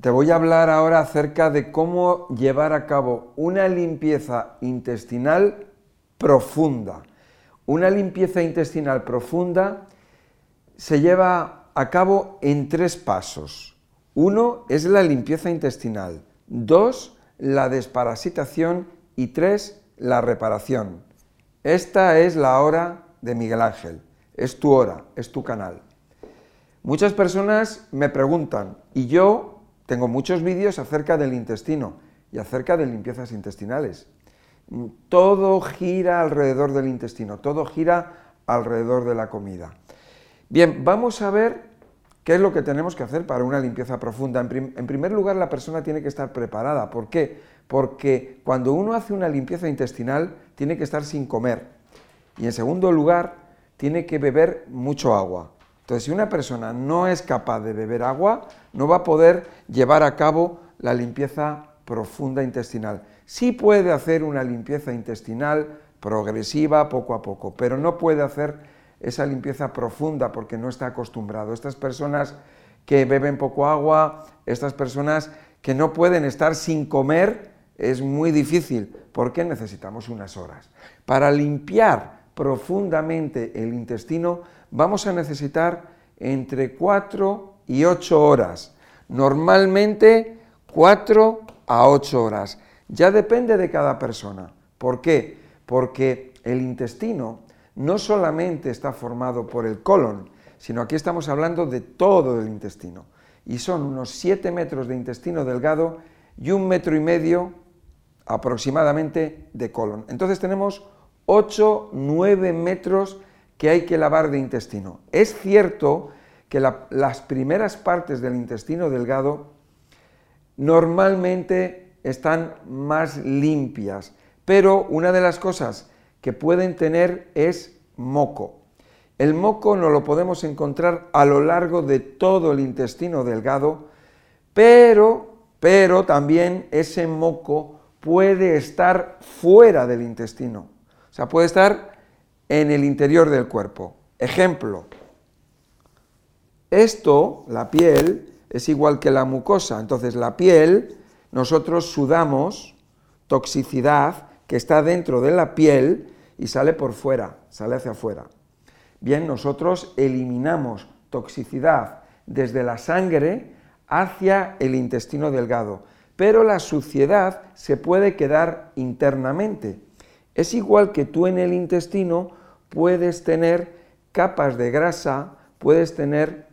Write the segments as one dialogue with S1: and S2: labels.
S1: te voy a hablar ahora acerca de cómo llevar a cabo una limpieza intestinal profunda. Una limpieza intestinal profunda se lleva a cabo en tres pasos. Uno es la limpieza intestinal, dos, la desparasitación y tres, la reparación. Esta es la hora de Miguel Ángel, es tu hora, es tu canal. Muchas personas me preguntan, y yo tengo muchos vídeos acerca del intestino y acerca de limpiezas intestinales. Todo gira alrededor del intestino, todo gira alrededor de la comida. Bien, vamos a ver qué es lo que tenemos que hacer para una limpieza profunda. En, primer lugar, la persona tiene que estar preparada. ¿Por qué? Porque cuando uno hace una limpieza intestinal, tiene que estar sin comer. Y en segundo lugar, tiene que beber mucho agua. Entonces, si una persona no es capaz de beber agua, no va a poder llevar a cabo la limpieza profunda intestinal. Sí puede hacer una limpieza intestinal progresiva, poco a poco, pero no puede hacer esa limpieza profunda porque no está acostumbrado. Estas personas que beben poco agua, estas personas que no pueden estar sin comer, es muy difícil porque necesitamos unas horas. Para limpiar profundamente el intestino vamos a necesitar entre 4 y 8 horas. Normalmente 4 a 8 horas. Ya depende de cada persona. ¿Por qué? Porque el intestino no solamente está formado por el colon, sino aquí estamos hablando de todo el intestino. Y son unos 7 metros de intestino delgado y un metro y medio aproximadamente de colon. Entonces tenemos 8, 9 metros que hay que lavar de intestino. Es cierto que las primeras partes del intestino delgado normalmente están más limpias, pero una de las cosas que pueden tener es moco. El moco no lo podemos encontrar a lo largo de todo el intestino delgado, pero, pero también ese moco puede estar fuera del intestino. Sea, puede estar en el interior del cuerpo. Ejemplo, esto, la piel, es igual que la mucosa. Entonces, la piel, nosotros sudamos toxicidad que está dentro de la piel y sale por fuera, sale hacia afuera. Bien, nosotros eliminamos toxicidad desde la sangre hacia el intestino delgado, pero la suciedad se puede quedar internamente. Es igual que tú en el intestino puedes tener capas de grasa, puedes tener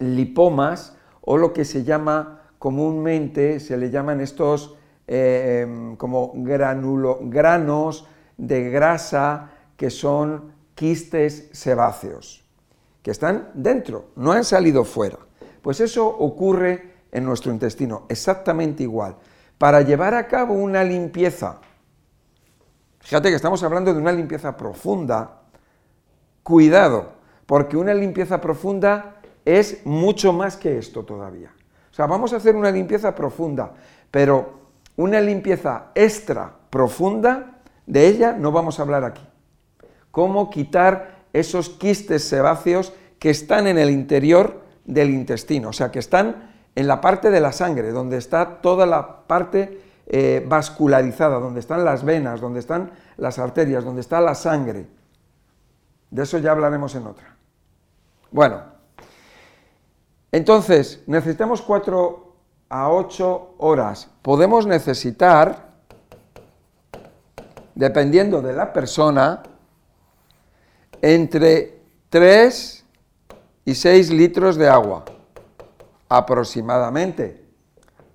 S1: lipomas o lo que se llama comúnmente, se le llaman estos eh, em, como granulo, granos de grasa que son quistes sebáceos, que están dentro, no han salido fuera. Pues eso ocurre en nuestro intestino, exactamente igual. Para llevar a cabo una limpieza, fíjate que estamos hablando de una limpieza profunda, cuidado, porque una limpieza profunda es mucho más que esto todavía. O sea, vamos a hacer una limpieza profunda, pero una limpieza extra profunda, de ella no vamos a hablar aquí. Cómo quitar esos quistes sebáceos que están en el interior del intestino, o sea, que están en la parte de la sangre, donde está toda la parte eh, vascularizada, donde están las venas, donde están las arterias, donde está la sangre. De eso ya hablaremos en otra. Bueno, entonces, necesitamos 4 a 8 horas. Podemos necesitar, dependiendo de la persona, entre 3 y 6 litros de agua, aproximadamente.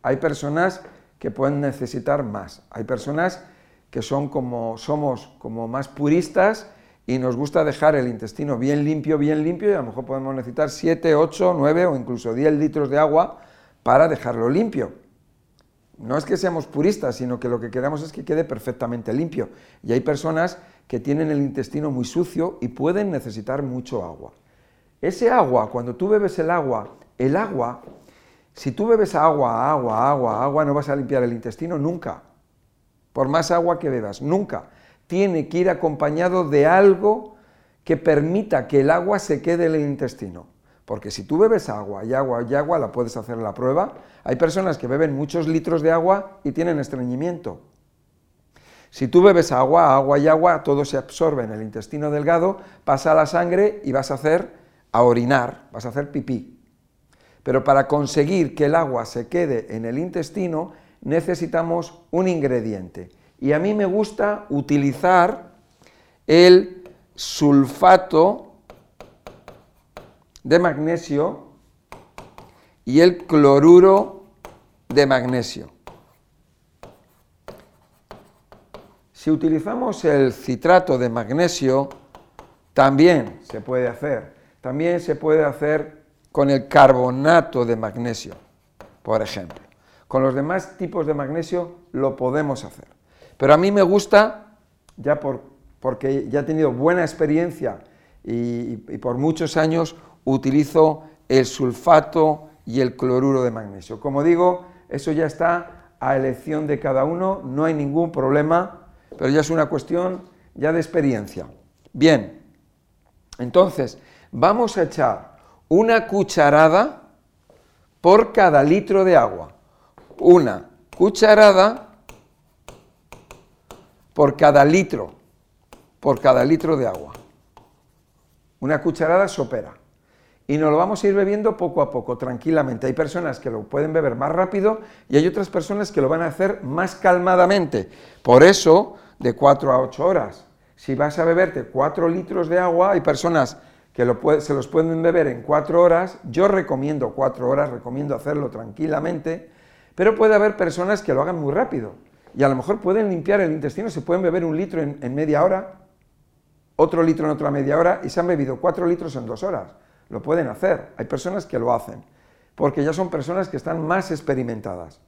S1: Hay personas que pueden necesitar más. Hay personas que son como somos como más puristas y nos gusta dejar el intestino bien limpio, bien limpio, y a lo mejor podemos necesitar 7, 8, 9 o incluso 10 litros de agua para dejarlo limpio. No es que seamos puristas, sino que lo que queremos es que quede perfectamente limpio. Y hay personas que tienen el intestino muy sucio y pueden necesitar mucho agua. Ese agua, cuando tú bebes el agua, el agua, si tú bebes agua, agua, agua, agua, no vas a limpiar el intestino nunca. Por más agua que bebas, nunca tiene que ir acompañado de algo que permita que el agua se quede en el intestino. Porque si tú bebes agua y agua y agua, la puedes hacer la prueba. Hay personas que beben muchos litros de agua y tienen estreñimiento. Si tú bebes agua, agua y agua, todo se absorbe en el intestino delgado, pasa a la sangre y vas a hacer a orinar, vas a hacer pipí. Pero para conseguir que el agua se quede en el intestino, necesitamos un ingrediente. Y a mí me gusta utilizar el sulfato de magnesio y el cloruro de magnesio. Si utilizamos el citrato de magnesio, también se puede hacer. También se puede hacer con el carbonato de magnesio, por ejemplo. Con los demás tipos de magnesio lo podemos hacer. Pero a mí me gusta, ya por, porque ya he tenido buena experiencia y, por muchos años, utilizo el sulfato y el cloruro de magnesio. Como digo, eso ya está a elección de cada uno, no hay ningún problema pero ya es una cuestión ya de experiencia. Bien, entonces vamos a echar una cucharada por cada litro de agua. Una cucharada por cada litro, por cada litro de agua. Una cucharada sopera. Y nos lo vamos a ir bebiendo poco a poco, tranquilamente. Hay personas que lo pueden beber más rápido y hay otras personas que lo van a hacer más calmadamente. Por eso de 4 a 8 horas. Si vas a beberte 4 litros de agua, hay personas que se los pueden beber en 4 horas, yo recomiendo 4 horas, recomiendo hacerlo tranquilamente, pero puede haber personas que lo hagan muy rápido y a lo mejor pueden limpiar el intestino, se pueden beber un litro en, en media hora, otro litro en otra media hora y se han bebido 4 litros en 2 horas. Lo pueden hacer, hay personas que lo hacen, porque ya son personas que están más experimentadas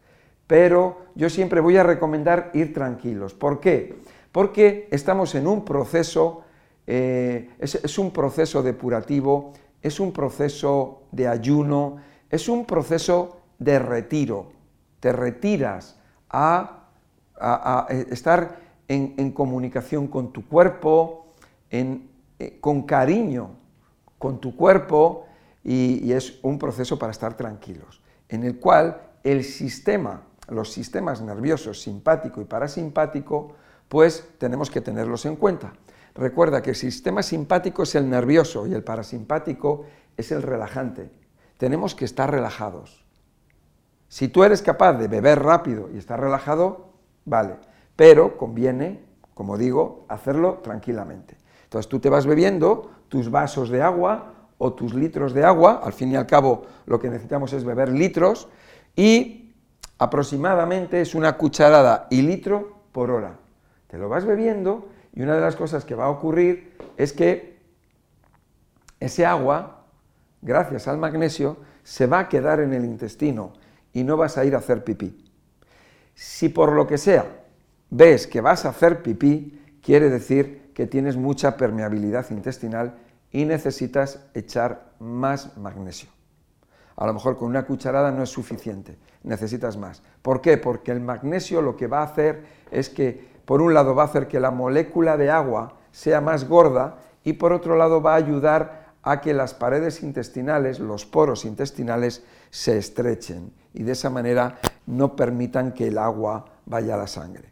S1: pero yo siempre voy a recomendar ir tranquilos. ¿Por qué? Porque estamos en un proceso, eh, es, un proceso depurativo, es un proceso de ayuno, es un proceso de retiro. Te retiras a, estar en, comunicación con tu cuerpo, eh, con cariño con tu cuerpo y es un proceso para estar tranquilos, en el cual el sistema los sistemas nerviosos simpático y parasimpático, pues tenemos que tenerlos en cuenta. Recuerda que el sistema simpático es el nervioso y el parasimpático es el relajante. Tenemos que estar relajados. Si tú eres capaz de beber rápido y estar relajado, vale, pero conviene, como digo, hacerlo tranquilamente. Entonces tú te vas bebiendo tus vasos de agua o tus litros de agua, al fin y al cabo lo que necesitamos es beber litros, y aproximadamente es una cucharada y litro por hora. Te lo vas bebiendo y una de las cosas que va a ocurrir es que ese agua, gracias al magnesio, se va a quedar en el intestino y no vas a ir a hacer pipí. Si por lo que sea ves que vas a hacer pipí, quiere decir que tienes mucha permeabilidad intestinal y necesitas echar más magnesio. A lo mejor con una cucharada no es suficiente, necesitas más. ¿Por qué? Porque el magnesio lo que va a hacer es que, por un lado, va a hacer que la molécula de agua sea más gorda y por otro lado va a ayudar a que las paredes intestinales, los poros intestinales, se estrechen y de esa manera no permitan que el agua vaya a la sangre.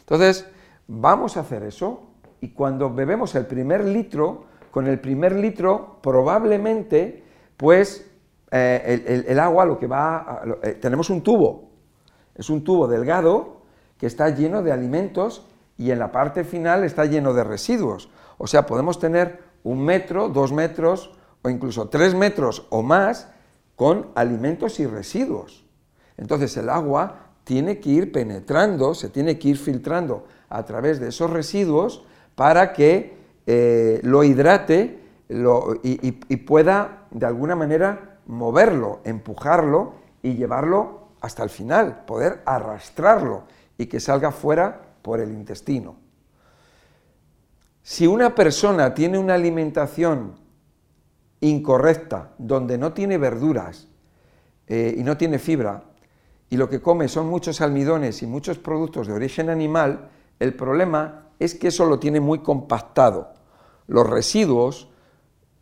S1: Entonces, vamos a hacer eso y cuando bebemos el primer litro, con el primer litro probablemente pues eh, el, agua lo que va, eh, tenemos un tubo, es un tubo delgado que está lleno de alimentos y en la parte final está lleno de residuos. O sea, podemos tener un metro, dos metros o incluso tres metros o más con alimentos y residuos. Entonces el agua tiene que ir penetrando, se tiene que ir filtrando a través de esos residuos para que eh, lo hidrate y pueda de alguna manera moverlo, empujarlo y llevarlo hasta el final, poder arrastrarlo y que salga fuera por el intestino. Si una persona tiene una alimentación incorrecta, donde no tiene verduras eh, y no tiene fibra, y lo que come son muchos almidones y muchos productos de origen animal, el problema es que eso lo tiene muy compactado. Los residuos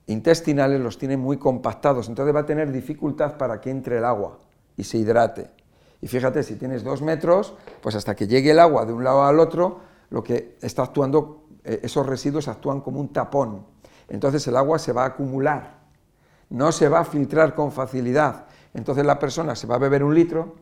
S1: intestinales los tiene muy compactados, entonces va a tener dificultad para que entre el agua y se hidrate. Y fíjate, si tienes dos metros, pues hasta que llegue el agua de un lado al otro, lo que está actuando, eh, esos residuos actúan como un tapón. Entonces el agua se va a acumular, no se va a filtrar con facilidad. Entonces la persona se va a beber un litro,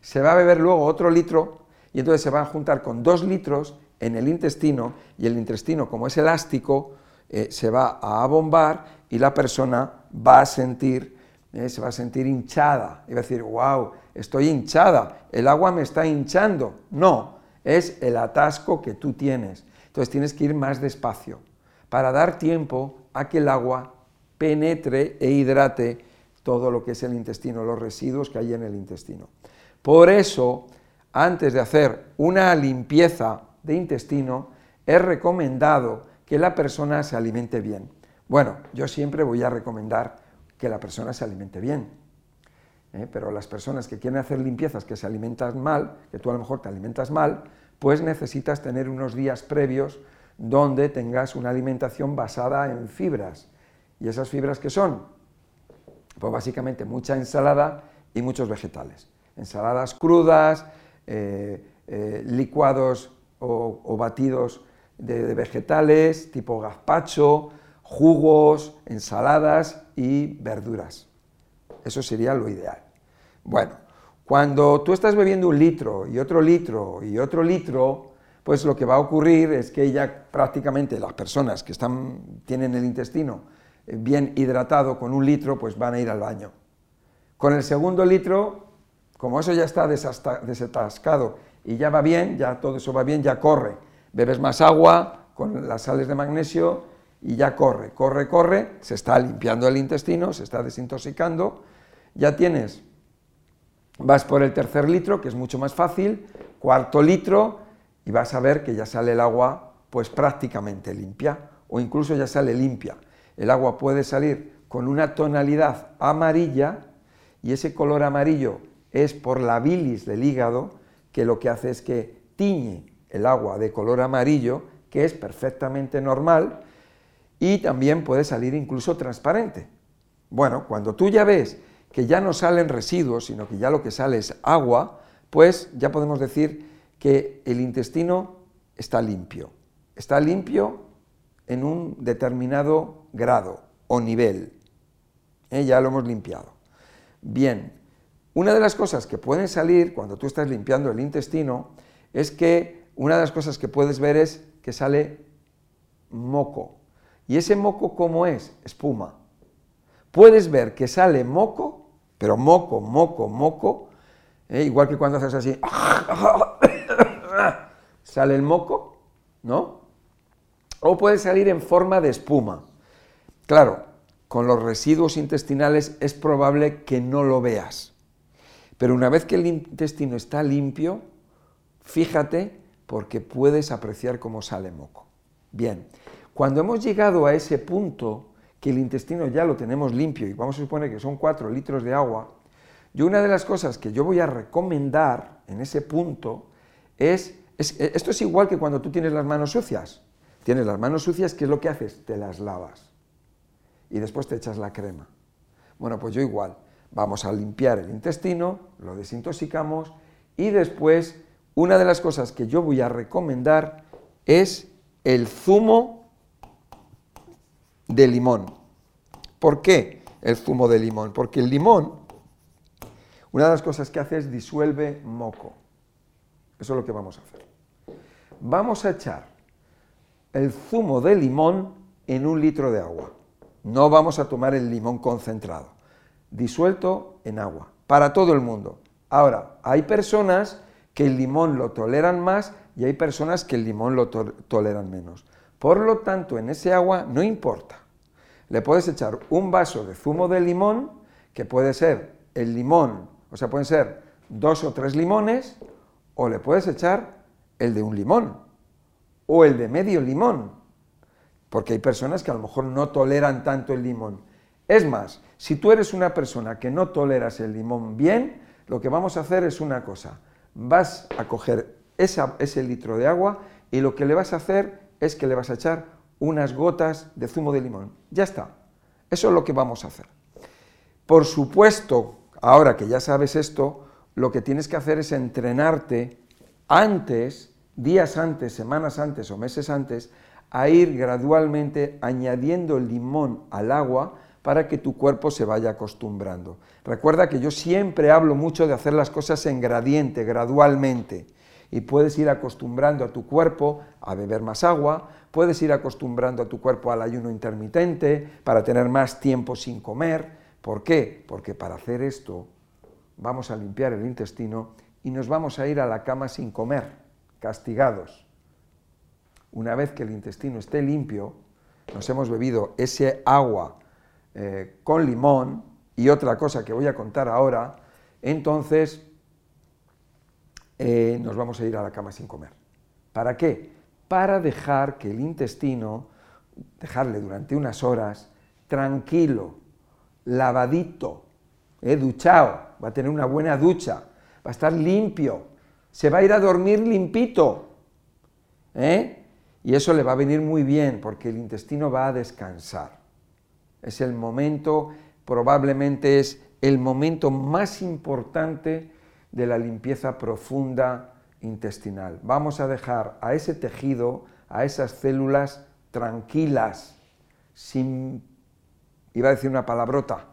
S1: se va a beber luego otro litro, y entonces se va a juntar con dos litros en el intestino, y el intestino, como es elástico, eh, se va a abombar y la persona va a sentir, eh, se va a sentir hinchada, y va a decir, wow, estoy hinchada, el agua me está hinchando. No, es el atasco que tú tienes. Entonces tienes que ir más despacio para dar tiempo a que el agua penetre e hidrate todo lo que es el intestino, los residuos que hay en el intestino. Por eso, antes de hacer una limpieza de intestino, es recomendado que la persona se alimente bien. Bueno, yo siempre voy a recomendar que la persona se alimente bien, ¿eh? pero las personas que quieren hacer limpiezas que se alimentan mal, que tú a lo mejor te alimentas mal, pues necesitas tener unos días previos donde tengas una alimentación basada en fibras. ¿Y esas fibras qué son? Pues básicamente mucha ensalada y muchos vegetales. Ensaladas crudas, eh, eh, licuados o, batidos de, vegetales, tipo gazpacho, jugos, ensaladas y verduras. Eso sería lo ideal. Bueno, cuando tú estás bebiendo un litro y otro litro y otro litro, pues lo que va a ocurrir es que ya prácticamente las personas que están, tienen el intestino eh, bien hidratado con un litro, pues van a ir al baño. Con el segundo litro, como eso ya está desatascado y ya va bien, ya todo eso va bien, ya corre. Bebes más agua con las sales de magnesio y ya corre, corre, corre, se está limpiando el intestino, se está desintoxicando, ya tienes, vas por el tercer litro, que es mucho más fácil, cuarto litro, y vas a ver que ya sale el agua pues prácticamente limpia, o incluso ya sale limpia. El agua puede salir con una tonalidad amarilla, y ese color amarillo es por la bilis del hígado, que lo que hace es que tiñe el agua de color amarillo, que es perfectamente normal, y también puede salir incluso transparente. Bueno, cuando tú ya ves que ya no salen residuos, sino que ya lo que sale es agua, pues ya podemos decir que el intestino está limpio. Está limpio en un determinado grado o nivel. ¿Eh? Ya lo hemos limpiado. Bien, una de las cosas que pueden salir cuando tú estás limpiando el intestino es que una de las cosas que puedes ver es que sale moco. ¿Y ese moco cómo es? Espuma. Puedes ver que sale moco, pero moco, moco, moco, ¿eh? igual que cuando haces así, sale el moco, ¿no? O puede salir en forma de espuma. Claro, con los residuos intestinales es probable que no lo veas. Pero una vez que el intestino está limpio, fíjate porque puedes apreciar cómo sale moco. Bien, cuando hemos llegado a ese punto, que el intestino ya lo tenemos limpio y vamos a suponer que son 4 litros de agua, yo una de las cosas que yo voy a recomendar en ese punto es, esto es igual que cuando tú tienes las manos sucias. Tienes las manos sucias, ¿qué es lo que haces? Te las lavas y después te echas la crema. Bueno, pues yo igual. Vamos a limpiar el intestino, lo desintoxicamos y después una de las cosas que yo voy a recomendar es el zumo de limón. ¿Por qué el zumo de limón? Porque el limón, una de las cosas que hace es disuelve moco. Eso es lo que vamos a hacer. Vamos a echar el zumo de limón en un litro de agua. No vamos a tomar el limón concentrado disuelto en agua, para todo el mundo. Ahora, hay personas que el limón lo toleran más y hay personas que el limón lo toleran menos. Por lo tanto, en ese agua no importa. Le puedes echar un vaso de zumo de limón, que puede ser el limón, o sea, pueden ser dos o tres limones, o le puedes echar el de un limón, o el de medio limón, porque hay personas que a lo mejor no toleran tanto el limón. Es más, si tú eres una persona que no toleras el limón bien, lo que vamos a hacer es una cosa. Vas a coger ese litro de agua y lo que le vas a hacer es que le vas a echar unas gotas de zumo de limón. Ya está. Eso es lo que vamos a hacer. Por supuesto, ahora que ya sabes esto, lo que tienes que hacer es entrenarte antes, días antes, semanas antes o meses antes, a ir gradualmente añadiendo el limón al agua para que tu cuerpo se vaya acostumbrando. Recuerda que yo siempre hablo mucho de hacer las cosas en gradiente, gradualmente, y puedes ir acostumbrando a tu cuerpo a beber más agua, puedes ir acostumbrando a tu cuerpo al ayuno intermitente para tener más tiempo sin comer. ¿Por qué? Porque para hacer esto vamos a limpiar el intestino y nos vamos a ir a la cama sin comer, castigados. Una vez que el intestino esté limpio, nos hemos bebido ese agua eh, con limón y otra cosa que voy a contar ahora, entonces eh, nos vamos a ir a la cama sin comer. ¿Para qué? Para dejar que el intestino, dejarle durante unas horas, tranquilo, lavadito, eh, duchado, va a tener una buena ducha, va a estar limpio, se va a ir a dormir limpito. ¿eh? Y eso le va a venir muy bien porque el intestino va a descansar. Es el momento, probablemente es el momento más importante de la limpieza profunda intestinal. Vamos a dejar a ese tejido, a esas células tranquilas, sin, iba a decir una palabrota,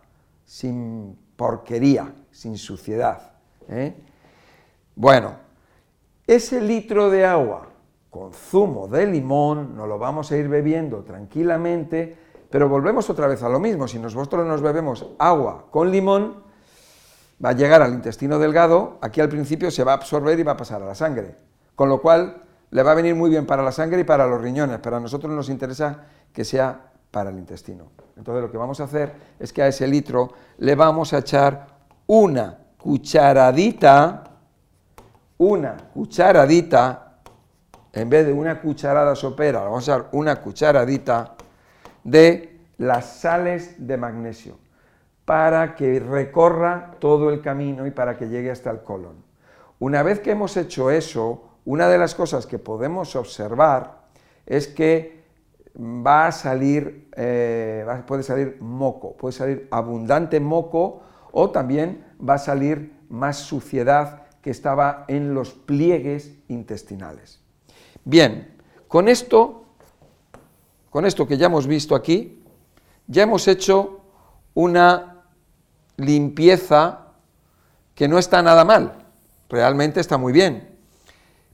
S1: sin porquería, sin suciedad. ¿eh? Bueno, ese litro de agua con zumo de limón nos lo vamos a ir bebiendo tranquilamente, pero volvemos otra vez a lo mismo. Si nosotros nos bebemos agua con limón, va a llegar al intestino delgado, aquí al principio se va a absorber y va a pasar a la sangre. Con lo cual le va a venir muy bien para la sangre y para los riñones, pero a nosotros nos interesa que sea para el intestino. Entonces lo que vamos a hacer es que a ese litro le vamos a echar una cucharadita, una cucharadita, en vez de una cucharada sopera, vamos a echar una cucharadita de las sales de magnesio para que recorra todo el camino y para que llegue hasta el colon. Una vez que hemos hecho eso, una de las cosas que podemos observar es que va a salir, eh, puede salir moco, puede salir abundante moco o también va a salir más suciedad que estaba en los pliegues intestinales. Bien, con esto, con esto que ya hemos visto aquí, ya hemos hecho una limpieza que no está nada mal, realmente está muy bien,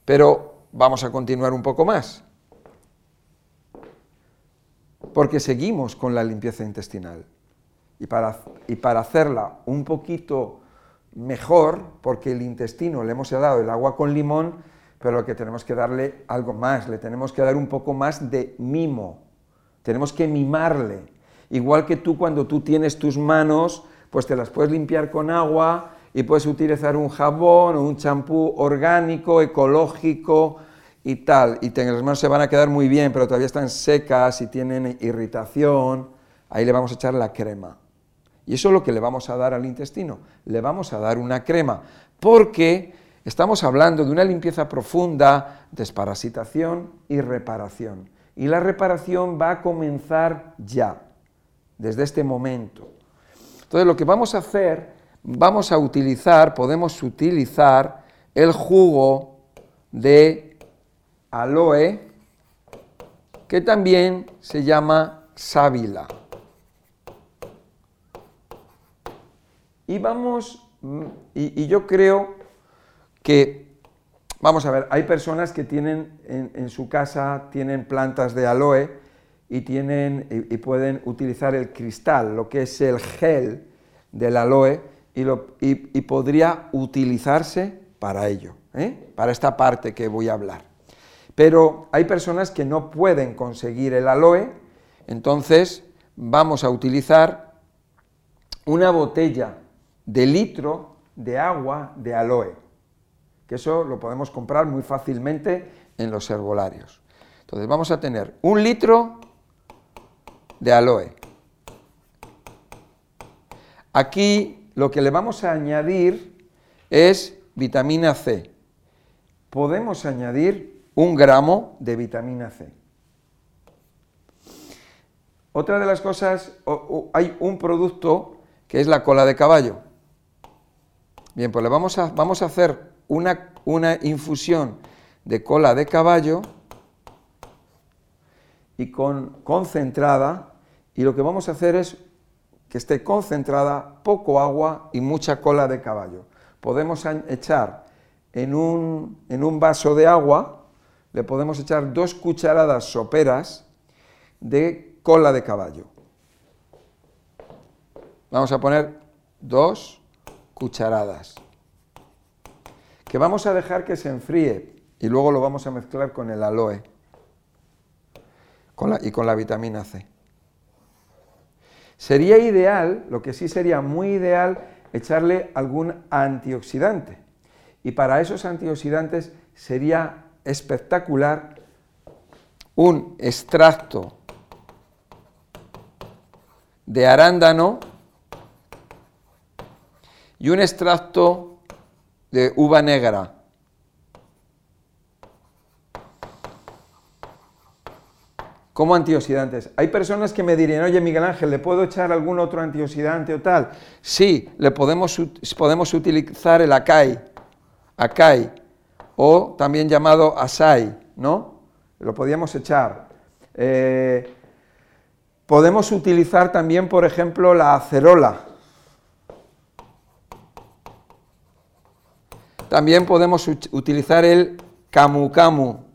S1: pero vamos a continuar un poco más. Porque seguimos con la limpieza intestinal. Y para, y para hacerla un poquito mejor, porque el intestino le hemos dado el agua con limón, pero lo que tenemos que darle algo más, le tenemos que dar un poco más de mimo, tenemos que mimarle. Igual que tú cuando tú tienes tus manos, pues te las puedes limpiar con agua y puedes utilizar un jabón o un champú orgánico, ecológico, y tal, y las manos se van a quedar muy bien, pero todavía están secas y tienen irritación, ahí le vamos a echar la crema. Y eso es lo que le vamos a dar al intestino, le vamos a dar una crema, porque estamos hablando de una limpieza profunda, desparasitación y reparación. Y la reparación va a comenzar ya, desde este momento. Entonces lo que vamos a hacer, vamos a utilizar, podemos utilizar el jugo de aloe, que también se llama sábila. Y vamos, mm, y, yo creo que, vamos a ver, hay personas que tienen en, su casa, tienen plantas de aloe y, tienen, y, pueden utilizar el cristal, lo que es el gel del aloe, y, lo, y podría utilizarse para ello, ¿eh? para esta parte que voy a hablar. Pero hay personas que no pueden conseguir el aloe, entonces vamos a utilizar una botella de litro de agua de aloe, que eso lo podemos comprar muy fácilmente en los herbolarios. Entonces vamos a tener un litro de aloe. Aquí lo que le vamos a añadir es vitamina C. Podemos añadir un gramo de vitamina C. Otra de las cosas, hay un producto que es la cola de caballo. Bien, pues le vamos a, vamos a hacer una, una infusión de cola de caballo y con concentrada y lo que vamos a hacer es que esté concentrada, poco agua y mucha cola de caballo. Podemos echar en un, en un vaso de agua, le podemos echar dos cucharadas soperas de cola de caballo. Vamos a poner dos cucharadas, que vamos a dejar que se enfríe y luego lo vamos a mezclar con el aloe y con la vitamina C. Sería ideal, lo que sí sería muy ideal, echarle algún antioxidante. Y para esos antioxidantes sería espectacular un extracto de arándano y un extracto de uva negra. Como antioxidantes. Hay personas que me dirían, oye Miguel Ángel, ¿le puedo echar algún otro antioxidante o tal? Sí, le podemos, podemos utilizar el acai, acai, o también llamado asai, ¿no? Lo podíamos echar. Eh, podemos utilizar también, por ejemplo, la acerola. También podemos utilizar el camu camu,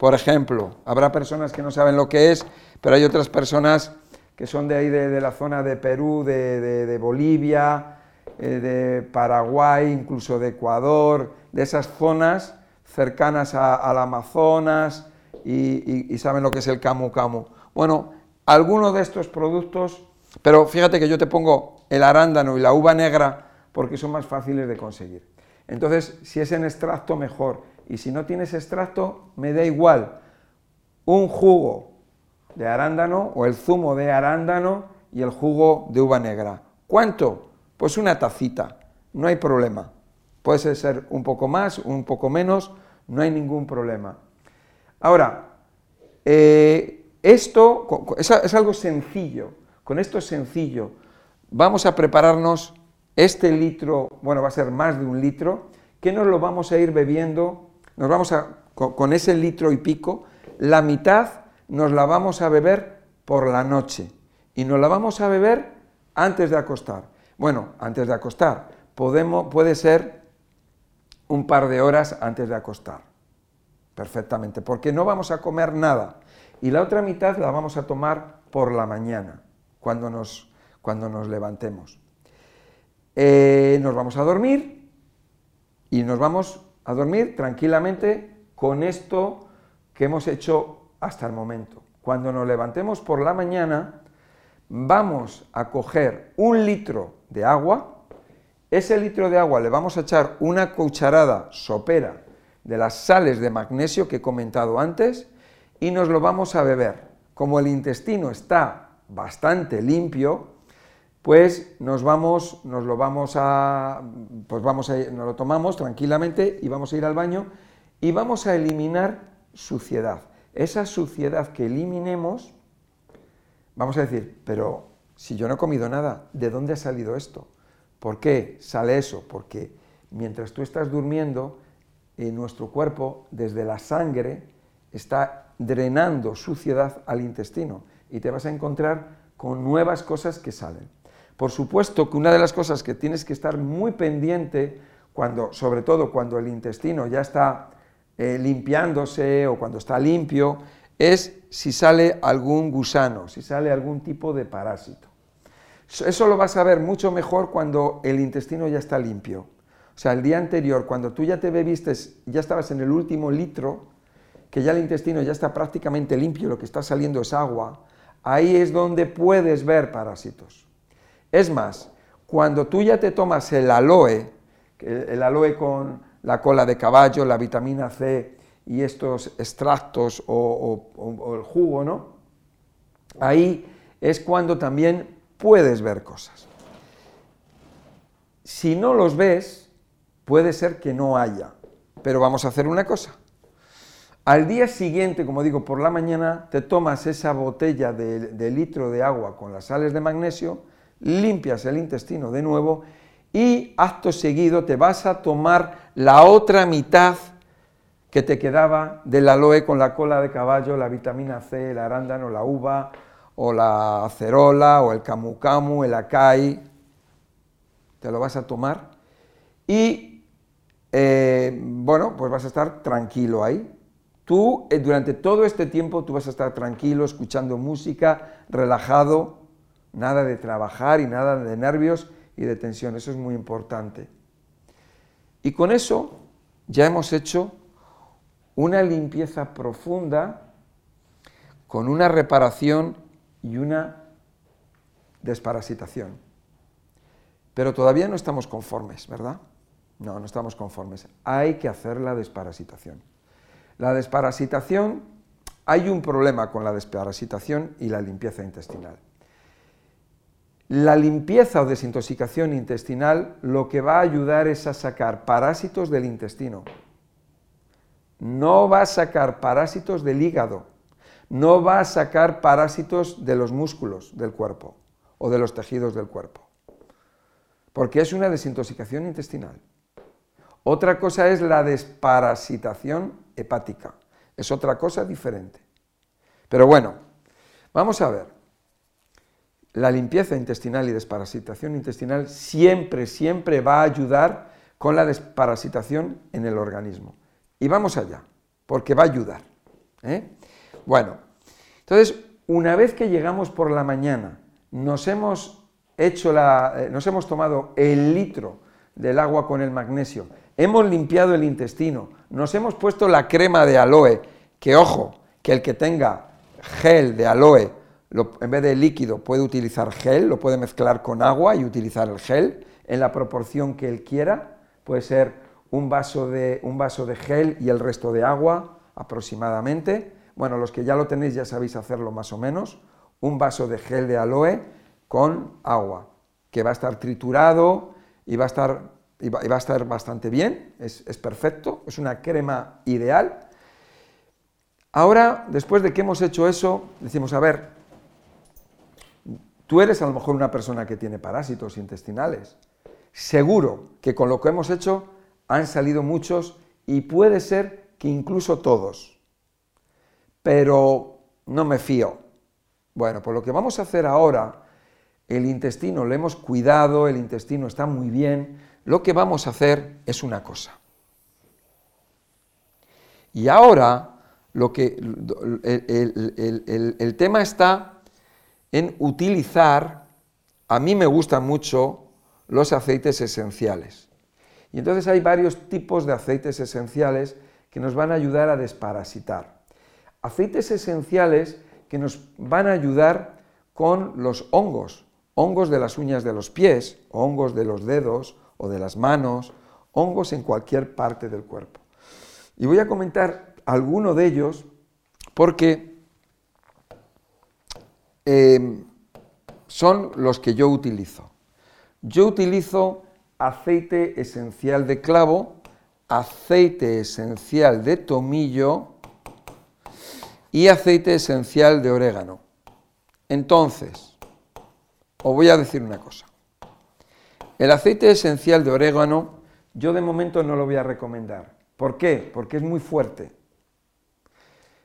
S1: por ejemplo, habrá personas que no saben lo que es, pero hay otras personas que son de ahí, de, la zona de Perú, de, Bolivia, eh, de Paraguay, incluso de Ecuador, de esas zonas cercanas al Amazonas y, saben lo que es el camu camu. Bueno, algunos de estos productos, pero fíjate que yo te pongo el arándano y la uva negra porque son más fáciles de conseguir. Entonces, si es en extracto, mejor y si no tienes extracto, me da igual. Un jugo de arándano o el zumo de arándano y el jugo de uva negra. ¿Cuánto? Pues una tacita, no hay problema. Puede ser un poco más, un poco menos, no hay ningún problema. Ahora, eh, esto es algo sencillo, con esto es sencillo. Vamos a prepararnos este litro, bueno, va a ser más de un litro, que nos lo vamos a ir bebiendo nos vamos a, con, ese litro y pico, la mitad nos la vamos a beber por la noche y nos la vamos a beber antes de acostar. Bueno, antes de acostar, podemos, puede ser un par de horas antes de acostar, perfectamente, porque no vamos a comer nada y la otra mitad la vamos a tomar por la mañana, cuando nos, cuando nos levantemos. Eh, nos vamos a dormir y nos vamos a dormir tranquilamente con esto que hemos hecho hasta el momento. Cuando nos levantemos por la mañana, vamos a coger un litro de agua, ese litro de agua le vamos a echar una cucharada sopera de las sales de magnesio que he comentado antes y nos lo vamos a beber. Como el intestino está bastante limpio, pues nos vamos, nos lo vamos a, pues vamos a, nos lo tomamos tranquilamente y vamos a ir al baño y vamos a eliminar suciedad. Esa suciedad que eliminemos, vamos a decir, pero si yo no he comido nada, ¿de dónde ha salido esto? ¿Por qué sale eso? Porque mientras tú estás durmiendo, en nuestro cuerpo, desde la sangre, está drenando suciedad al intestino y te vas a encontrar con nuevas cosas que salen. Por supuesto que una de las cosas que tienes que estar muy pendiente, cuando, sobre todo cuando el intestino ya está eh, limpiándose o cuando está limpio, es si sale algún gusano, si sale algún tipo de parásito. Eso lo vas a ver mucho mejor cuando el intestino ya está limpio. O sea, el día anterior, cuando tú ya te bebiste, ya estabas en el último litro, que ya el intestino ya está prácticamente limpio, lo que está saliendo es agua, ahí es donde puedes ver parásitos. Es más, cuando tú ya te tomas el aloe, el aloe con la cola de caballo, la vitamina C y estos extractos o, el jugo, ¿no? Ahí es cuando también puedes ver cosas. Si no los ves, puede ser que no haya, pero vamos a hacer una cosa. Al día siguiente, como digo, por la mañana, te tomas esa botella de, litro de agua con las sales de magnesio, limpias el intestino de nuevo y acto seguido te vas a tomar la otra mitad que te quedaba del aloe con la cola de caballo, la vitamina C, el arándano, la uva, o la acerola, o el camu camu, el acai, te lo vas a tomar y, eh, bueno, pues vas a estar tranquilo ahí. Tú, eh, durante todo este tiempo, tú vas a estar tranquilo, escuchando música, relajado, nada de trabajar y nada de nervios y de tensión, eso es muy importante. Y con eso ya hemos hecho una limpieza profunda con una reparación y una desparasitación. Pero todavía no estamos conformes, ¿verdad? No, no estamos conformes. Hay que hacer la desparasitación. La desparasitación, hay un problema con la desparasitación y la limpieza intestinal. La limpieza o desintoxicación intestinal lo que va a ayudar es a sacar parásitos del intestino. No va a sacar parásitos del hígado. No va a sacar parásitos de los músculos del cuerpo o de los tejidos del cuerpo. Porque es una desintoxicación intestinal. Otra cosa es la desparasitación hepática. Es otra cosa diferente. Pero bueno, vamos a ver la limpieza intestinal y desparasitación intestinal siempre, siempre va a ayudar con la desparasitación en el organismo. Y vamos allá, porque va a ayudar. ¿eh? Bueno, entonces, una vez que llegamos por la mañana, nos hemos, hecho la, eh, nos hemos tomado el litro del agua con el magnesio, hemos limpiado el intestino, nos hemos puesto la crema de aloe, que ojo, que el que tenga gel de aloe en vez de líquido puede utilizar gel, lo puede mezclar con agua y utilizar el gel en la proporción que él quiera. Puede ser un vaso de, un vaso de gel y el resto de agua aproximadamente. Bueno, los que ya lo tenéis ya sabéis hacerlo más o menos. Un vaso de gel de aloe con agua, que va a estar triturado y va a estar, y va, a estar bastante bien, es, es perfecto, es una crema ideal. Ahora, después de que hemos hecho eso, decimos, a ver, Tú eres a lo mejor una persona que tiene parásitos intestinales. Seguro que con lo que hemos hecho han salido muchos y puede ser que incluso todos. Pero no me fío. Bueno, pues lo que vamos a hacer ahora, el intestino lo hemos cuidado, el intestino está muy bien, lo que vamos a hacer es una cosa. Y ahora lo que el, el tema está en utilizar, a mí me gustan mucho los aceites esenciales. Y entonces hay varios tipos de aceites esenciales que nos van a ayudar a desparasitar. Aceites esenciales que nos van a ayudar con los hongos, hongos de las uñas de los pies, hongos de los dedos o de las manos, hongos en cualquier parte del cuerpo. Y voy a comentar alguno de ellos porque Em, son los que yo utilizo. Yo utilizo aceite esencial de clavo, aceite esencial de tomillo y aceite esencial de orégano. Entonces, os voy a decir una cosa. El aceite esencial de orégano yo de momento no lo voy a recomendar. ¿Por qué? Porque es muy fuerte.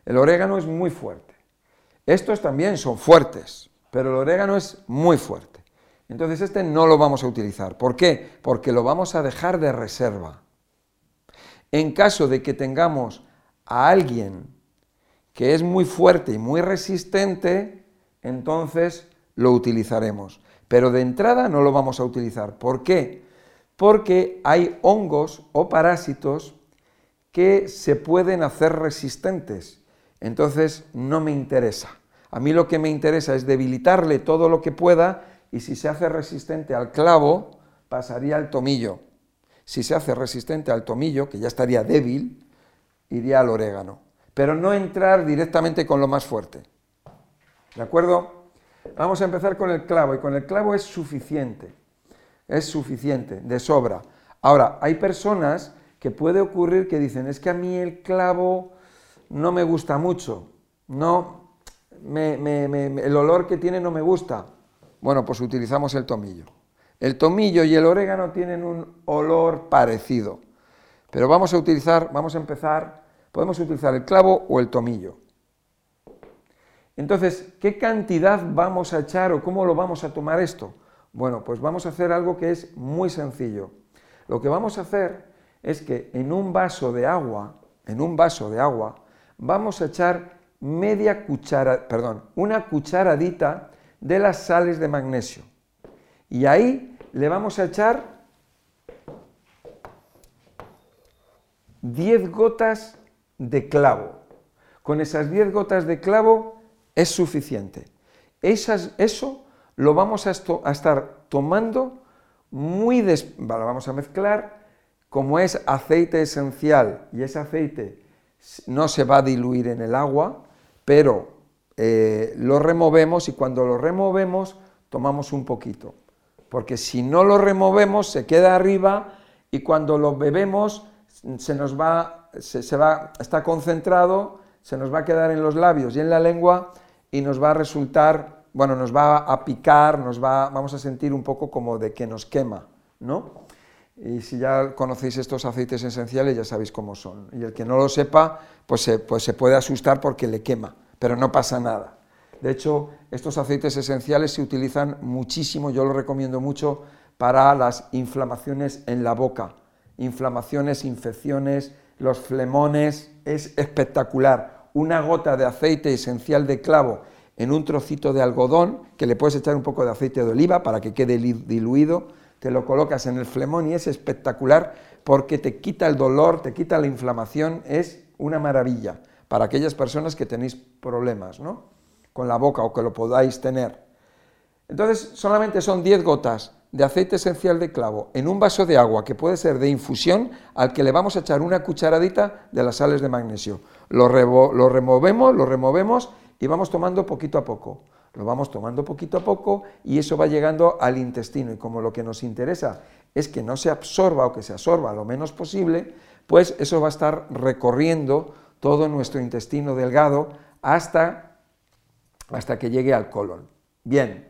S1: El orégano es muy fuerte. Estos también son fuertes, pero el orégano es muy fuerte. Entonces este no lo vamos a utilizar. ¿Por qué? Porque lo vamos a dejar de reserva. En caso de que tengamos a alguien que es muy fuerte y muy resistente, entonces lo utilizaremos. Pero de entrada no lo vamos a utilizar. ¿Por qué? Porque hay hongos o parásitos que se pueden hacer resistentes entonces no me interesa. A mí lo que me interesa es debilitarle todo lo que pueda y si se hace resistente al clavo, pasaría al tomillo. Si se hace resistente al tomillo, que ya estaría débil, iría al orégano. Pero no entrar directamente con lo más fuerte. ¿De acuerdo? Vamos a empezar con el clavo y con el clavo es suficiente. Es suficiente, de sobra. Ahora, hay personas que puede ocurrir que dicen, es que a mí el clavo no me gusta mucho, no, el olor que tiene no me gusta. Bueno, pues utilizamos el tomillo. El tomillo y el orégano tienen un olor parecido, pero vamos a utilizar, vamos a empezar, podemos utilizar el clavo o el tomillo. Entonces, ¿qué cantidad vamos a echar o cómo lo vamos a tomar esto? Bueno, pues vamos a hacer algo que es muy sencillo. Lo que vamos a hacer es que en un vaso de agua, en un vaso de agua, vamos a echar media cuchara, perdón, una cucharadita de las sales de magnesio. Y ahí le vamos a echar 10 gotas de clavo. Con esas 10 gotas de clavo es suficiente. eso lo vamos a, estar tomando muy des vamos a mezclar como es aceite esencial y ese aceite no se va a diluir en el agua, pero eh, lo removemos y cuando lo removemos tomamos un poquito, porque si no lo removemos se queda arriba y cuando lo bebemos se nos va, se va, está concentrado, se nos va a quedar en los labios y en la lengua y nos va a resultar, bueno, nos va a picar, nos va, vamos a sentir un poco como de que nos quema, ¿no? Y si ya conocéis estos aceites esenciales, ya sabéis cómo son. Y el que no lo sepa, pues se, pues se puede asustar porque le quema, pero no pasa nada. De hecho, estos aceites esenciales se utilizan muchísimo, yo lo recomiendo mucho para las inflamaciones en la boca. Inflamaciones, infecciones, los flemones, es espectacular una gota de aceite esencial de clavo en un trocito de algodón, que le puedes echar un poco de aceite de oliva para que quede diluido, te lo colocas en el flemón y es espectacular porque te quita el dolor, te quita la inflamación, es una maravilla para aquellas personas que tenéis problemas ¿no? con la boca o que lo podáis tener. Entonces solamente son 10 gotas de aceite esencial de clavo en un vaso de agua que puede ser de infusión al que le vamos a echar una cucharadita de las sales de magnesio. Lo, lo removemos, lo removemos y vamos tomando poquito a poco. Lo vamos tomando poquito a poco y eso va llegando al intestino y como lo que nos interesa es que no se absorba o que se absorba lo menos posible, pues eso va a estar recorriendo todo nuestro intestino delgado hasta, hasta que llegue al colon. Bien,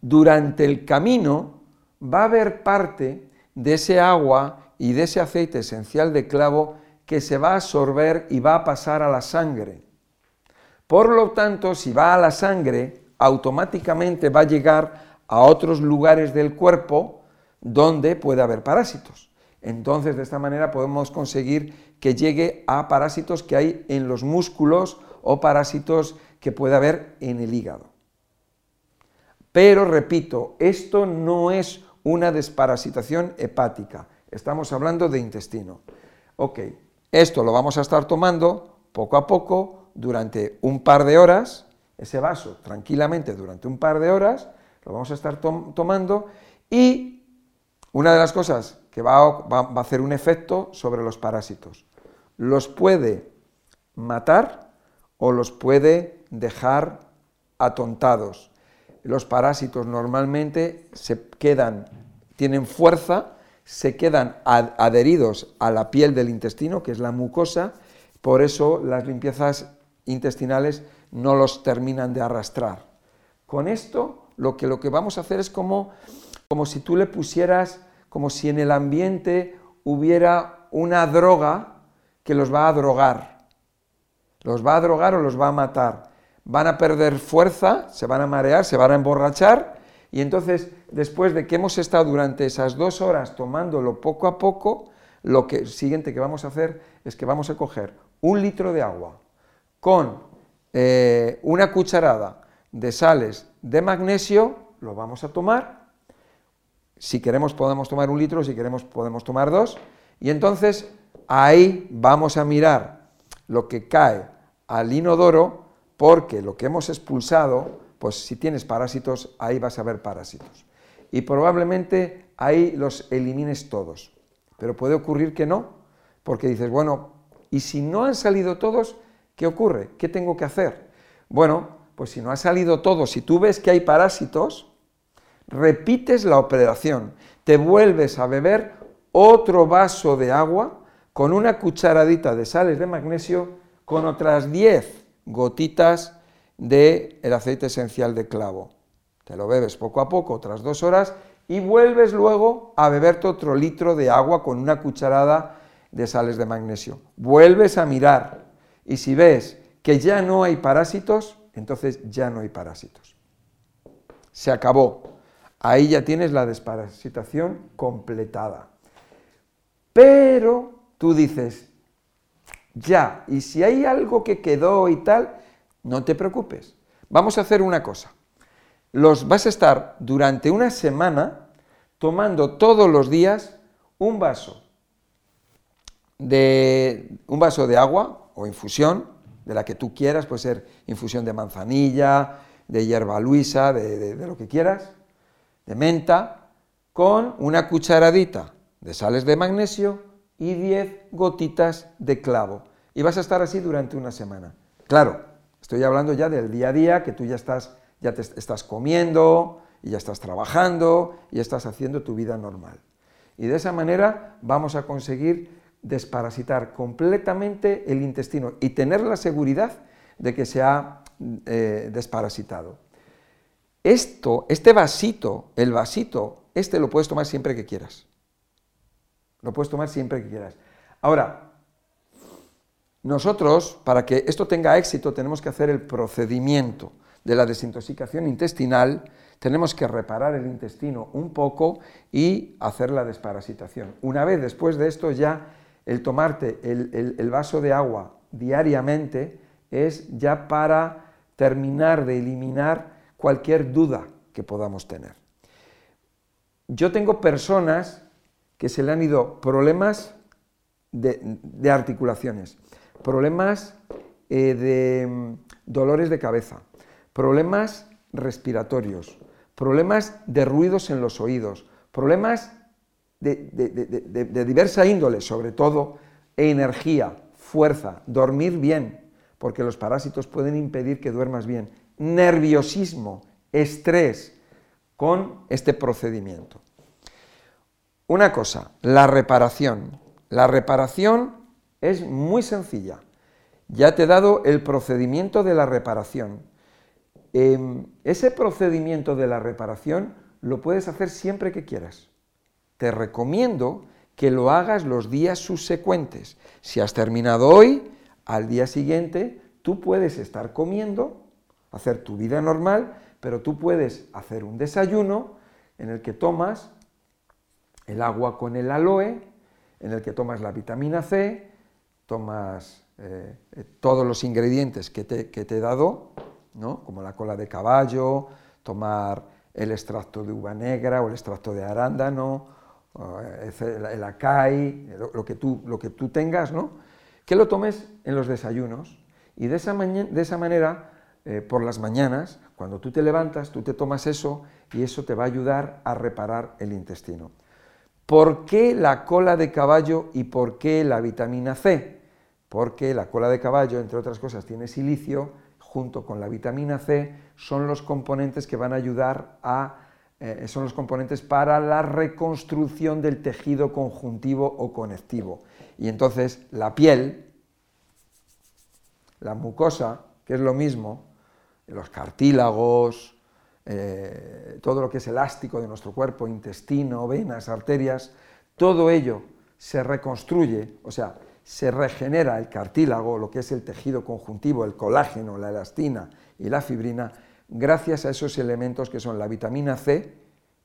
S1: durante el camino va a haber parte de ese agua y de ese aceite esencial de clavo que se va a absorber y va a pasar a la sangre. Por lo tanto, si va a la sangre, automáticamente va a llegar a otros lugares del cuerpo donde puede haber parásitos. Entonces, de esta manera podemos conseguir que llegue a parásitos que hay en los músculos o parásitos que puede haber en el hígado. Pero repito, esto no es una desparasitación hepática, estamos hablando de intestino. Ok, esto lo vamos a estar tomando poco a poco durante un par de horas, ese vaso tranquilamente durante un par de horas, lo vamos a estar tomando y una de las cosas que va a hacer un efecto sobre los parásitos, los puede matar o los puede dejar atontados los parásitos normalmente se quedan, tienen fuerza, se quedan adheridos a la piel del intestino, que es la mucosa, por eso las limpiezas intestinales no los terminan de arrastrar. Con esto lo que, lo que vamos a hacer es como, como si tú le pusieras, como si en el ambiente hubiera una droga que los va a drogar. Los va a drogar o los va a matar van a perder fuerza, se van a marear, se van a emborrachar y entonces después de que hemos estado durante esas dos horas tomándolo poco a poco, lo que siguiente que vamos a hacer es que vamos a coger un litro de agua con eh, una cucharada de sales de magnesio, lo vamos a tomar. Si queremos podemos tomar un litro, si queremos podemos tomar dos. Y entonces ahí vamos a mirar lo que cae al inodoro porque lo que hemos expulsado, pues si tienes parásitos, ahí vas a ver parásitos. Y probablemente ahí los elimines todos. Pero puede ocurrir que no, porque dices, bueno, ¿y si no han salido todos, qué ocurre? ¿Qué tengo que hacer? Bueno, pues si no ha salido todo, si tú ves que hay parásitos, repites la operación, te vuelves a beber otro vaso de agua con una cucharadita de sales de magnesio con otras 10 gotitas del el aceite esencial de clavo. Te lo bebes poco a poco, otras dos horas, y vuelves luego a beberte otro litro de agua con una cucharada de sales de magnesio. Vuelves a mirar y si ves que ya no hay parásitos, entonces ya no hay parásitos. Se acabó. Ahí ya tienes la desparasitación completada. Pero tú dices, ya, y si hay algo que quedó y tal, no te preocupes. Vamos a hacer una cosa. Los vas a estar durante una semana tomando todos los días un vaso de un vaso de agua o infusión de la que tú quieras, puede ser infusión de manzanilla, de hierba luisa, de, de lo que quieras, de menta, con una cucharadita de sales de magnesio y 10 gotitas de clavo. Y vas a estar así durante una semana. Claro, estoy hablando ya del día a día, que tú ya estás, ya te estás comiendo, y ya estás trabajando, y ya estás haciendo tu vida normal. Y de esa manera vamos a conseguir desparasitar completamente el intestino y tener la seguridad de que se ha eh, desparasitado. Esto, este vasito, el vasito, este lo puedes tomar siempre que quieras. Lo puedes tomar siempre que quieras. Ahora, nosotros, para que esto tenga éxito, tenemos que hacer el procedimiento de la desintoxicación intestinal, tenemos que reparar el intestino un poco y hacer la desparasitación. Una vez después de esto ya el tomarte el, vaso de agua diariamente es ya para terminar de eliminar cualquier duda que podamos tener. Yo tengo personas que se le han ido problemas de, articulaciones, problemas eh, de mm, dolores de cabeza, problemas respiratorios, problemas de ruidos en los oídos, problemas de, diversa índole, sobre todo energía, fuerza, dormir bien, porque los parásitos pueden impedir que duermas bien, nerviosismo, estrés, con este procedimiento. Una cosa, la reparación. La reparación es muy sencilla. Ya te he dado el procedimiento de la reparación. Em, ese procedimiento de la reparación lo puedes hacer siempre que quieras. Te recomiendo que lo hagas los días subsecuentes. Si has terminado hoy, al día siguiente tú puedes estar comiendo, hacer tu vida normal, pero tú puedes hacer un desayuno en el que tomas el agua con el aloe, en el que tomas la vitamina C, tomas eh, eh, todos los ingredientes que te, he dado, ¿no? como la cola de caballo, tomar el extracto de uva negra o el extracto de arándano, el, acai, lo, que tú, lo que tú tengas, ¿no? que lo tomes en los desayunos y de esa, de esa manera, eh, por las mañanas, cuando tú te levantas, tú te tomas eso y eso te va a ayudar a reparar el intestino. ¿Por qué la cola de caballo y por qué la vitamina C? Porque la cola de caballo, entre otras cosas, tiene silicio, junto con la vitamina C, son los componentes que van a ayudar a, eh, son los componentes para la reconstrucción del tejido conjuntivo o conectivo. Y entonces la piel, la mucosa, que es lo mismo, los cartílagos, eh, todo lo que es elástico de nuestro cuerpo, intestino, venas, arterias, todo ello se reconstruye, o sea, se regenera el cartílago, lo que es el tejido conjuntivo, el colágeno, la elastina y la fibrina, gracias a esos elementos que son la vitamina C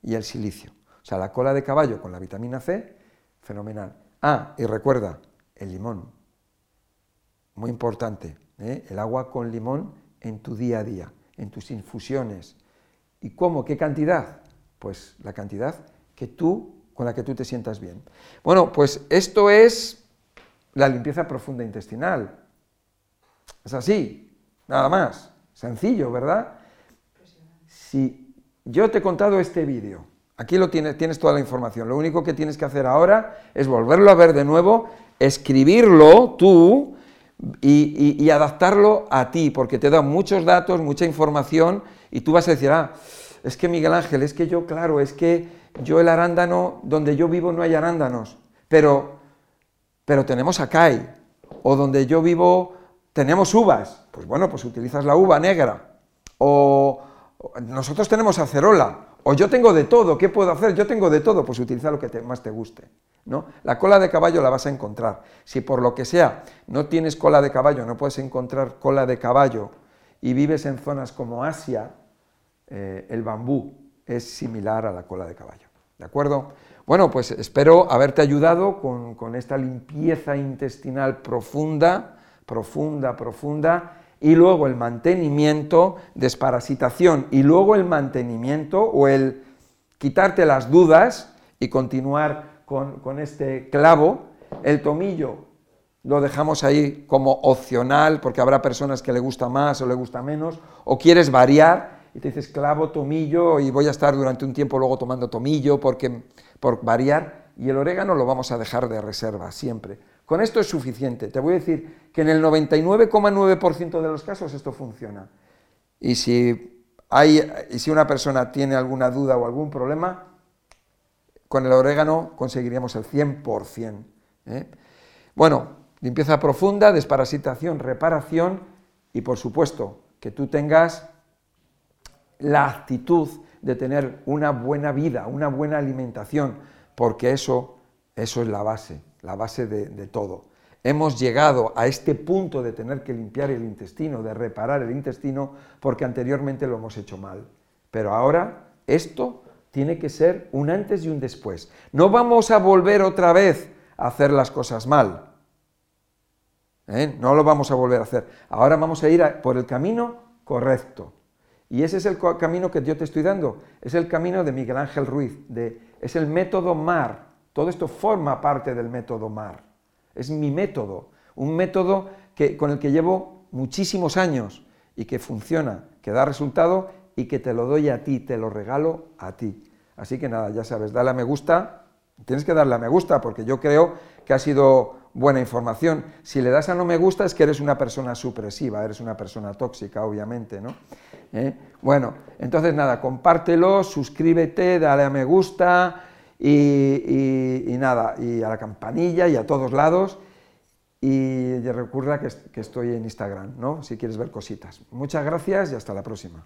S1: y el silicio. O sea, la cola de caballo con la vitamina C, fenomenal. Ah, y recuerda, el limón, muy importante, ¿eh? el agua con limón en tu día a día, en tus infusiones, ¿Y cómo? ¿Qué cantidad? Pues la cantidad que tú, con la que tú te sientas bien. Bueno, pues esto es la limpieza profunda intestinal. Es así, nada más. Sencillo, ¿verdad? Si yo te he contado este vídeo, aquí lo tienes, tienes toda la información. Lo único que tienes que hacer ahora es volverlo a ver de nuevo, escribirlo tú y, adaptarlo a ti, porque te da muchos datos, mucha información y tú vas a decir, ah, es que Miguel Ángel, es que yo, claro, es que yo el arándano, donde yo vivo no hay arándanos, pero, pero tenemos acai, o donde yo vivo tenemos uvas, pues bueno, pues utilizas la uva negra. O, nosotros tenemos acerola, o yo tengo de todo, ¿qué puedo hacer? Yo tengo de todo, pues utiliza lo que más te guste. ¿no? La cola de caballo la vas a encontrar. Si por lo que sea no tienes cola de caballo, no puedes encontrar cola de caballo y vives en zonas como Asia, eh, el bambú es similar a la cola de caballo. ¿De acuerdo? Bueno, pues espero haberte ayudado con esta limpieza intestinal profunda, profunda, profunda, y luego el mantenimiento, desparasitación, y luego el mantenimiento o el quitarte las dudas y continuar con, con este clavo. El tomillo lo dejamos ahí como opcional porque habrá personas que le gusta más o le gusta menos, o quieres variar y te dices clavo, tomillo y voy a estar durante un tiempo luego tomando tomillo porque, por variar y el orégano lo vamos a dejar de reserva siempre. Con esto es suficiente. Te voy a decir que en el 99,9% de los casos esto funciona. Y si, hay, y si una persona tiene alguna duda o algún problema, con el orégano conseguiríamos el 100%. ¿eh? Bueno, limpieza profunda, desparasitación, reparación y por supuesto que tú tengas la actitud de tener una buena vida, una buena alimentación, porque eso, eso es la base la base de, todo. Hemos llegado a este punto de tener que limpiar el intestino, de reparar el intestino, porque anteriormente lo hemos hecho mal. Pero ahora esto tiene que ser un antes y un después. No vamos a volver otra vez a hacer las cosas mal. ¿Eh? No lo vamos a volver a hacer. Ahora vamos a ir por el camino correcto. Y ese es el camino que yo te estoy dando. Es el camino de Miguel Ángel Ruiz. De, es el método MAR. Todo esto forma parte del método MAR. Es mi método, un método que, con el que llevo muchísimos años y que funciona, que da resultado y que te lo doy a ti, te lo regalo a ti. Así que nada, ya sabes, dale a me gusta, tienes que darle a me gusta porque yo creo que ha sido buena información. Si le das a no me gusta es que eres una persona supresiva, eres una persona tóxica, obviamente, ¿no? ¿Eh? Bueno, entonces nada, compártelo, suscríbete, dale a me gusta, y, nada, y a la campanilla y a todos lados. Y recuerda que, que estoy en Instagram, ¿no? Si quieres ver cositas. Muchas gracias y hasta la próxima.